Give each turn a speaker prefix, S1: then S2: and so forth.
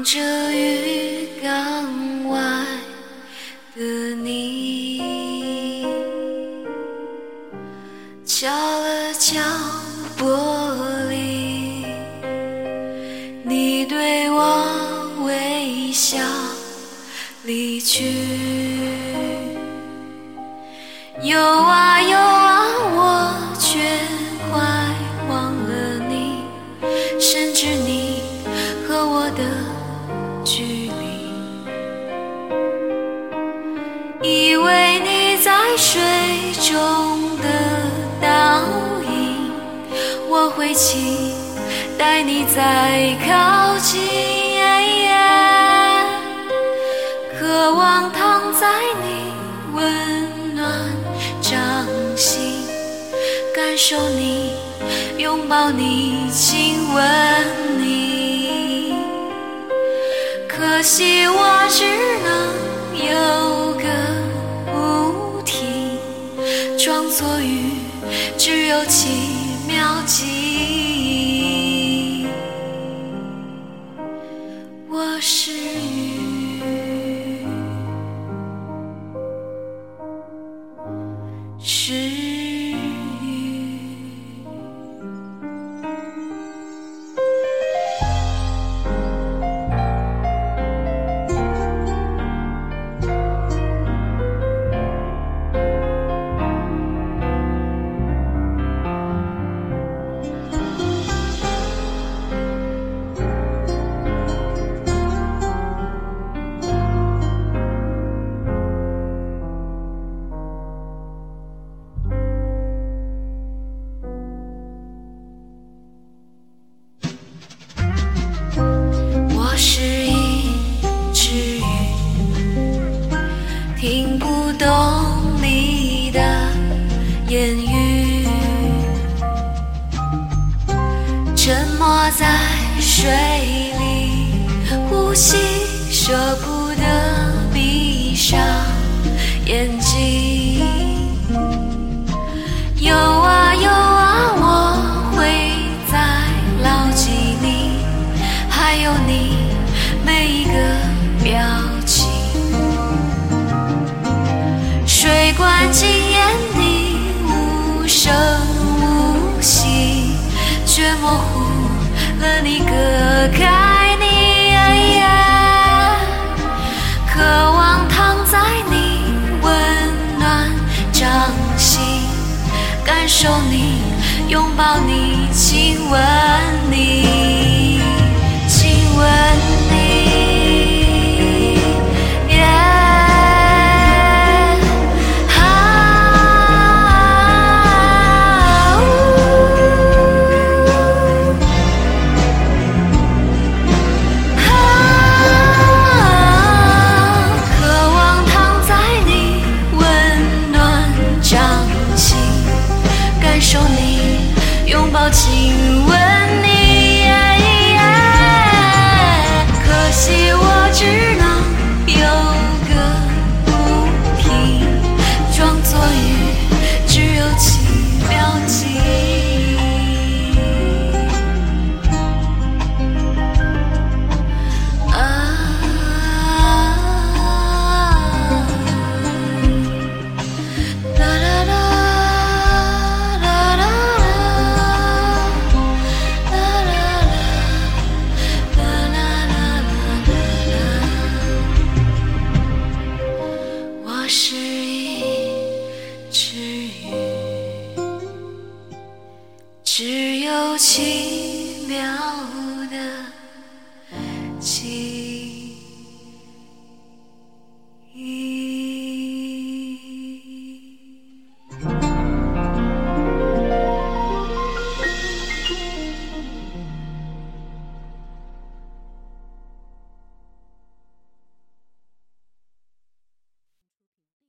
S1: 望着鱼缸外的你，敲了敲玻璃，你对我微笑离去。游啊会期待你再靠近，渴望躺在你温暖掌心，感受你，拥抱你，亲吻你。可惜我只能有个不停，装作雨，只有几秒记我是鱼，听不懂你的言语，沉默在水里，呼吸舍不得闭上眼睛。模糊了你，隔开你的眼，渴望躺在你温暖掌心，感受你拥抱你亲吻你。奇妙。